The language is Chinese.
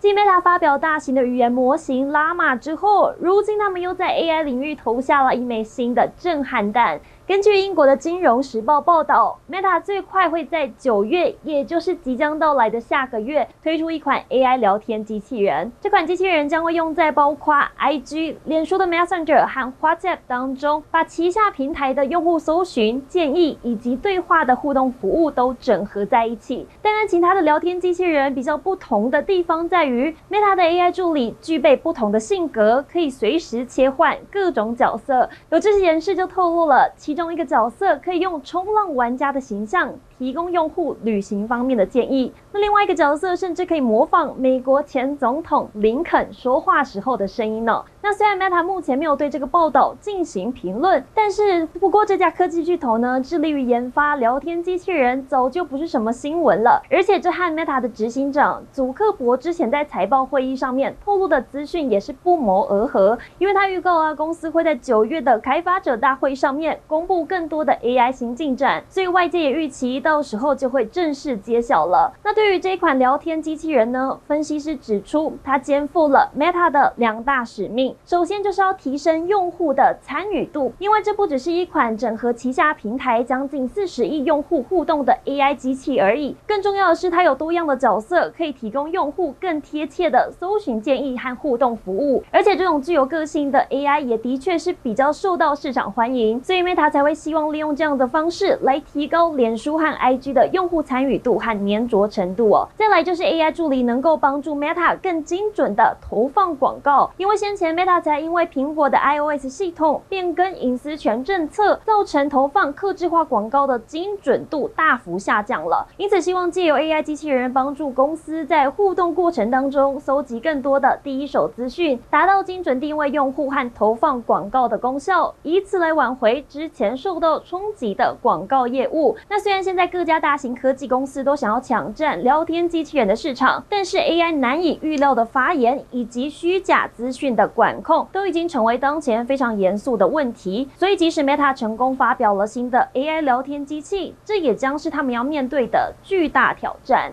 继 Meta 发表大型的语言模型 l a m a 之后，如今他们又在 AI 领域投下了一枚新的震撼弹。根据英国的《金融时报》报道，Meta 最快会在九月，也就是即将到来的下个月，推出一款 AI 聊天机器人。这款机器人将会用在包括 IG、脸书的 Messenger 和 WhatsApp 当中，把旗下平台的用户搜寻、建议以及对话的互动服务都整合在一起。但跟其他的聊天机器人比较不同的地方在于于，Meta 的 AI 助理具备不同的性格，可以随时切换各种角色。有知识人士就透露了。其中一个角色可以用冲浪玩家的形象，提供用户旅行方面的建议。那另外一个角色甚至可以模仿美国前总统林肯说话时候的声音呢。那虽然 Meta 目前没有对这个报道进行评论，但是不过这家科技巨头呢，致力于研发聊天机器人，早就不是什么新闻了。而且这和 Meta 的执行长祖克伯之前在财报会议上面透露的资讯也是不谋而合，因为他预告啊，公司会在九月的开发者大会上面公布更多的 AI 新进展，所以外界也预期到。到时候就会正式揭晓了。那对于这款聊天机器人呢？分析师指出，它肩负了 Meta 的两大使命。首先就是要提升用户的参与度，因为这不只是一款整合旗下平台将近四十亿用户互动的 AI 机器而已。更重要的是，它有多样的角色，可以提供用户更贴切的搜寻建议和互动服务。而且这种具有个性的 AI 也的确是比较受到市场欢迎，所以 Meta 才会希望利用这样的方式来提高脸书和 IG 的用户参与度和黏着程度哦。再来就是 AI 助理能够帮助 Meta 更精准的投放广告，因为先前 Meta 才因为苹果的 iOS 系统变更隐私权政策，造成投放客制化广告的精准度大幅下降了。因此，希望借由 AI 机器人帮助公司在互动过程当中搜集更多的第一手资讯，达到精准定位用户和投放广告的功效，以此来挽回之前受到冲击的广告业务。那虽然现在各家大型科技公司都想要抢占聊天机器人的市场，但是 AI 难以预料的发言以及虚假资讯的管控，都已经成为当前非常严肃的问题。所以，即使 Meta 成功发表了新的 AI 聊天机器，这也将是他们要面对的巨大挑战。